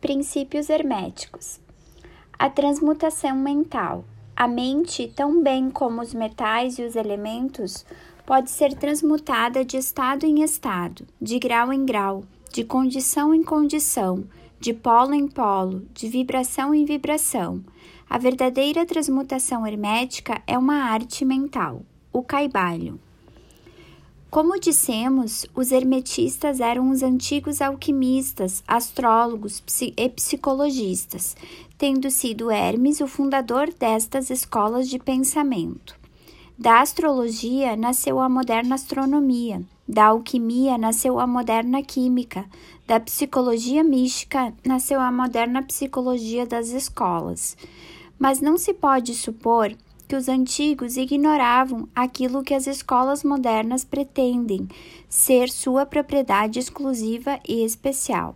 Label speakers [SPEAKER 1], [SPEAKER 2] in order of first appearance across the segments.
[SPEAKER 1] Princípios herméticos. A transmutação mental. A mente, tão bem como os metais e os elementos, pode ser transmutada de estado em estado, de grau em grau, de condição em condição, de polo em polo, de vibração em vibração. A verdadeira transmutação hermética é uma arte mental, o caibalho. Como dissemos, os hermetistas eram os antigos alquimistas, astrólogos e psicologistas, tendo sido Hermes o fundador destas escolas de pensamento. Da astrologia nasceu a moderna astronomia, da alquimia nasceu a moderna química, da psicologia mística nasceu a moderna psicologia das escolas. Mas não se pode supor que os antigos ignoravam aquilo que as escolas modernas pretendem ser sua propriedade exclusiva e especial.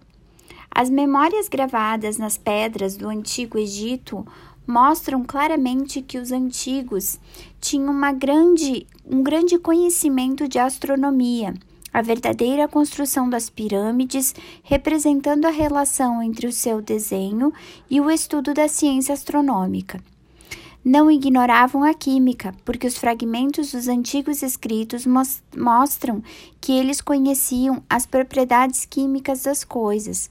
[SPEAKER 1] As memórias gravadas nas pedras do antigo Egito mostram claramente que os antigos tinham grande, um grande conhecimento de astronomia, a verdadeira construção das pirâmides, representando a relação entre o seu desenho e o estudo da ciência astronômica. Não ignoravam a química, porque os fragmentos dos antigos escritos mostram que eles conheciam as propriedades químicas das coisas.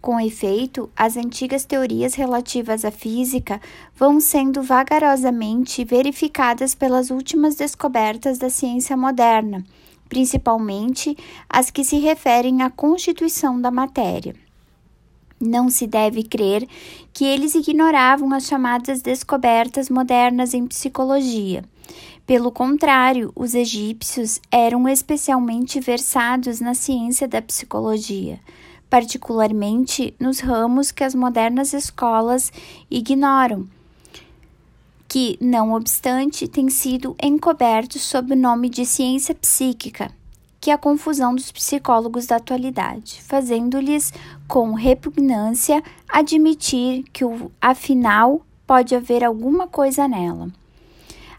[SPEAKER 1] Com efeito, as antigas teorias relativas à física vão sendo vagarosamente verificadas pelas últimas descobertas da ciência moderna, principalmente as que se referem à constituição da matéria. Não se deve crer que eles ignoravam as chamadas descobertas modernas em psicologia. Pelo contrário, os egípcios eram especialmente versados na ciência da psicologia, particularmente nos ramos que as modernas escolas ignoram, que, não obstante, têm sido encobertos sob o nome de ciência psíquica que é a confusão dos psicólogos da atualidade, fazendo-lhes com repugnância admitir que, afinal, pode haver alguma coisa nela.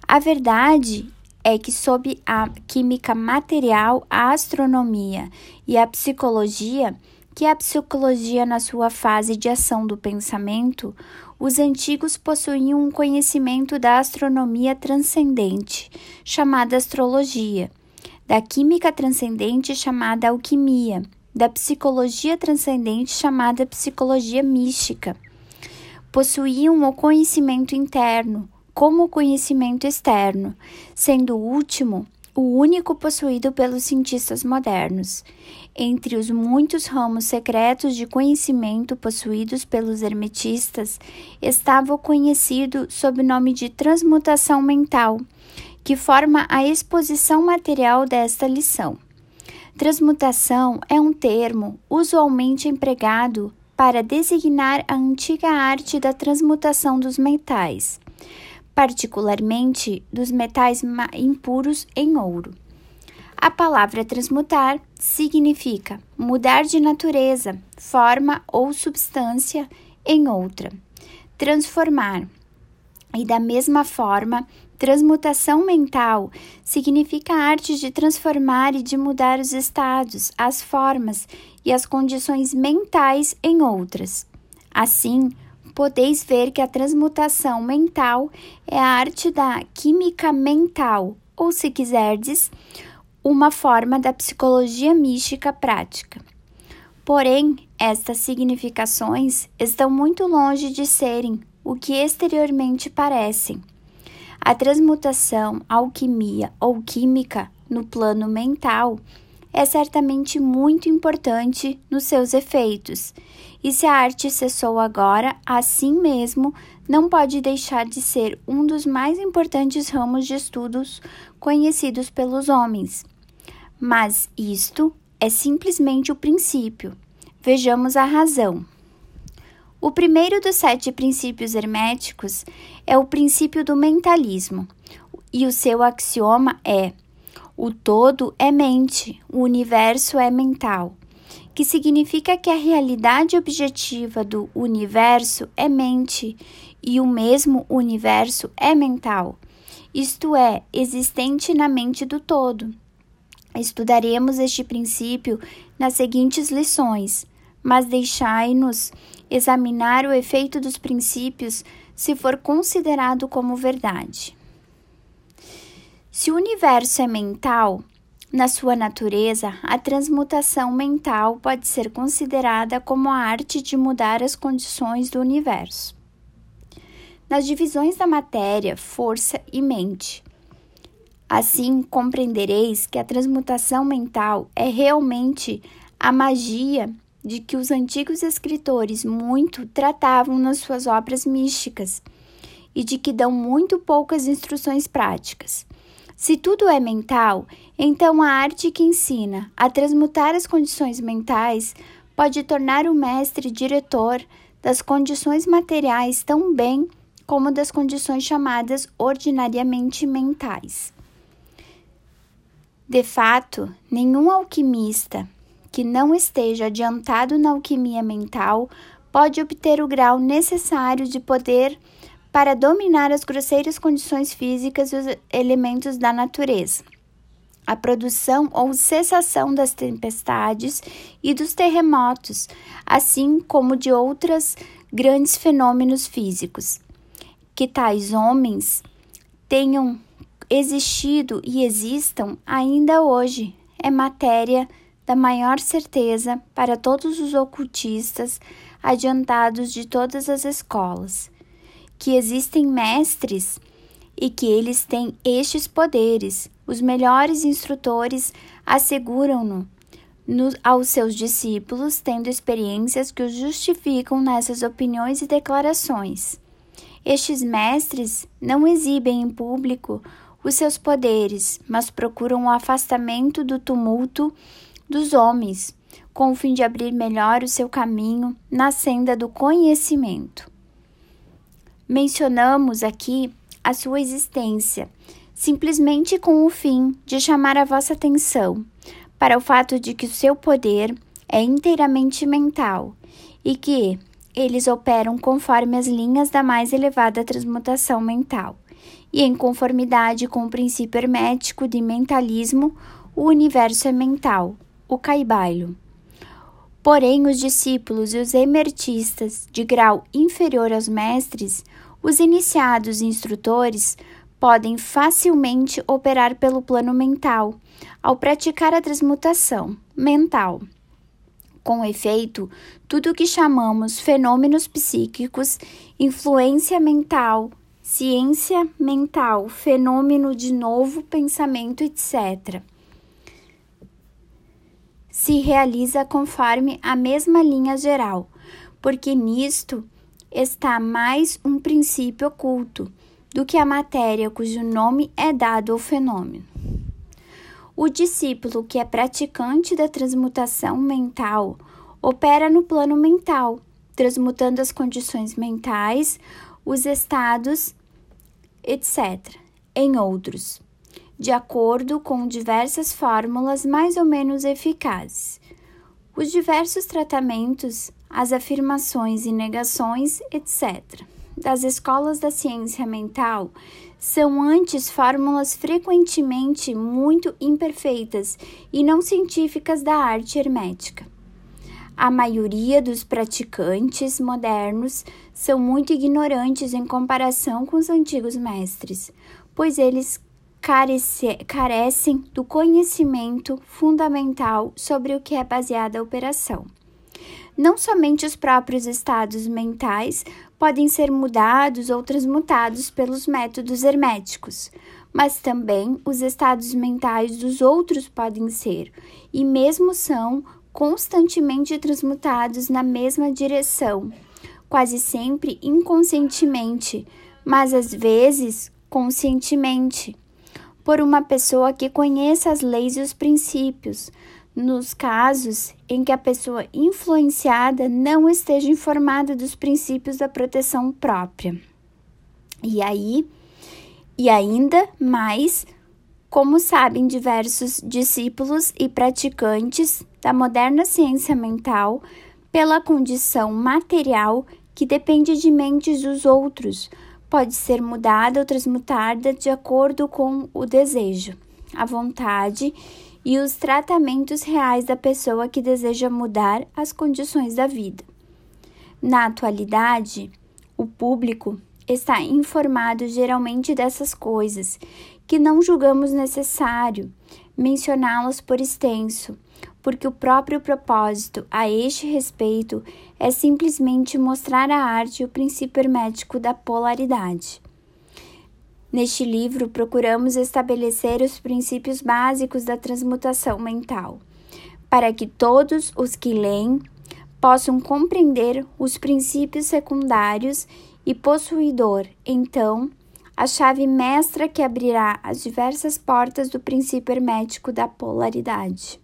[SPEAKER 1] A verdade é que, sob a química material, a astronomia e a psicologia, que é a psicologia na sua fase de ação do pensamento, os antigos possuíam um conhecimento da astronomia transcendente, chamada astrologia da química transcendente chamada alquimia, da psicologia transcendente chamada psicologia mística. Possuíam o conhecimento interno, como o conhecimento externo, sendo o último o único possuído pelos cientistas modernos. Entre os muitos ramos secretos de conhecimento possuídos pelos hermetistas, estava o conhecido sob o nome de transmutação mental, que forma a exposição material desta lição. Transmutação é um termo usualmente empregado para designar a antiga arte da transmutação dos metais, particularmente dos metais impuros em ouro. A palavra transmutar significa mudar de natureza, forma ou substância em outra, transformar. E da mesma forma, Transmutação mental significa a arte de transformar e de mudar os estados, as formas e as condições mentais em outras. Assim, podeis ver que a transmutação mental é a arte da química mental, ou se quiserdes, uma forma da psicologia mística prática. Porém, estas significações estão muito longe de serem o que exteriormente parecem. A transmutação, alquimia ou química no plano mental é certamente muito importante nos seus efeitos, e se a arte cessou agora, assim mesmo não pode deixar de ser um dos mais importantes ramos de estudos conhecidos pelos homens. Mas isto é simplesmente o princípio. Vejamos a razão. O primeiro dos sete princípios herméticos é o princípio do mentalismo, e o seu axioma é: o todo é mente, o universo é mental, que significa que a realidade objetiva do universo é mente e o mesmo universo é mental, isto é, existente na mente do todo. Estudaremos este princípio nas seguintes lições, mas deixai-nos examinar o efeito dos princípios se for considerado como verdade. Se o universo é mental, na sua natureza, a transmutação mental pode ser considerada como a arte de mudar as condições do universo. Nas divisões da matéria, força e mente. Assim, compreendereis que a transmutação mental é realmente a magia de que os antigos escritores muito tratavam nas suas obras místicas e de que dão muito poucas instruções práticas. Se tudo é mental, então a arte que ensina a transmutar as condições mentais pode tornar o mestre diretor das condições materiais tão bem como das condições chamadas ordinariamente mentais. De fato, nenhum alquimista que não esteja adiantado na alquimia mental pode obter o grau necessário de poder para dominar as grosseiras condições físicas e os elementos da natureza. A produção ou cessação das tempestades e dos terremotos, assim como de outros grandes fenômenos físicos. Que tais homens tenham existido e existam ainda hoje é matéria da maior certeza para todos os ocultistas adiantados de todas as escolas que existem mestres e que eles têm estes poderes. Os melhores instrutores asseguram-no aos seus discípulos, tendo experiências que os justificam nessas opiniões e declarações. Estes mestres não exibem em público os seus poderes, mas procuram o afastamento do tumulto dos homens, com o fim de abrir melhor o seu caminho na senda do conhecimento. Mencionamos aqui a sua existência, simplesmente com o fim de chamar a vossa atenção para o fato de que o seu poder é inteiramente mental e que eles operam conforme as linhas da mais elevada transmutação mental. E em conformidade com o princípio hermético de mentalismo, o universo é mental, o caibalho. Porém, os discípulos e os emertistas de grau inferior aos mestres, os iniciados e instrutores, podem facilmente operar pelo plano mental ao praticar a transmutação mental. Com efeito, tudo o que chamamos fenômenos psíquicos, influência mental, ciência mental, fenômeno de novo pensamento, etc se realiza conforme a mesma linha geral, porque nisto está mais um princípio oculto do que a matéria cujo nome é dado ao fenômeno. O discípulo que é praticante da transmutação mental opera no plano mental, transmutando as condições mentais, os estados, etc., em outros de acordo com diversas fórmulas mais ou menos eficazes. Os diversos tratamentos, as afirmações e negações, etc., das escolas da ciência mental são antes fórmulas frequentemente muito imperfeitas e não científicas da arte hermética. A maioria dos praticantes modernos são muito ignorantes em comparação com os antigos mestres, pois eles carece, carecem do conhecimento fundamental sobre o que é baseada a operação. Não somente os próprios estados mentais podem ser mudados ou transmutados pelos métodos herméticos, mas também os estados mentais dos outros podem ser, e mesmo são, constantemente transmutados na mesma direção, quase sempre inconscientemente, mas às vezes conscientemente por uma pessoa que conheça as leis e os princípios, nos casos em que a pessoa influenciada não esteja informada dos princípios da proteção própria. E aí, e ainda mais, como sabem diversos discípulos e praticantes da moderna ciência mental, pela condição material que depende de mentes dos outros, pode ser mudada ou transmutada de acordo com o desejo, a vontade e os tratamentos reais da pessoa que deseja mudar as condições da vida. Na atualidade, o público está informado geralmente dessas coisas que não julgamos necessário mencioná-las por extenso, porque o próprio propósito a este respeito é simplesmente mostrar à arte o princípio hermético da polaridade. Neste livro, procuramos estabelecer os princípios básicos da transmutação mental, para que todos os que leem possam compreender os princípios secundários e possuidor, então, a chave mestra que abrirá as diversas portas do princípio hermético da polaridade.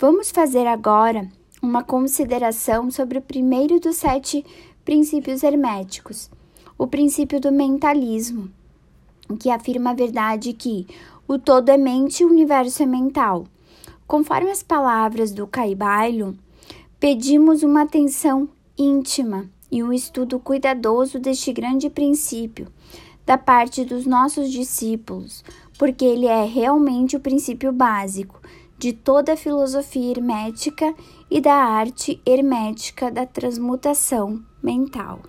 [SPEAKER 1] Vamos fazer agora uma consideração sobre o primeiro dos sete princípios herméticos, o princípio do mentalismo que afirma a verdade que o todo é mente e o universo é mental. Conforme as palavras do Caibailo, pedimos uma atenção íntima e um estudo cuidadoso deste grande princípio da parte dos nossos discípulos, porque ele é realmente o princípio básico de toda a filosofia hermética e da arte hermética da transmutação mental.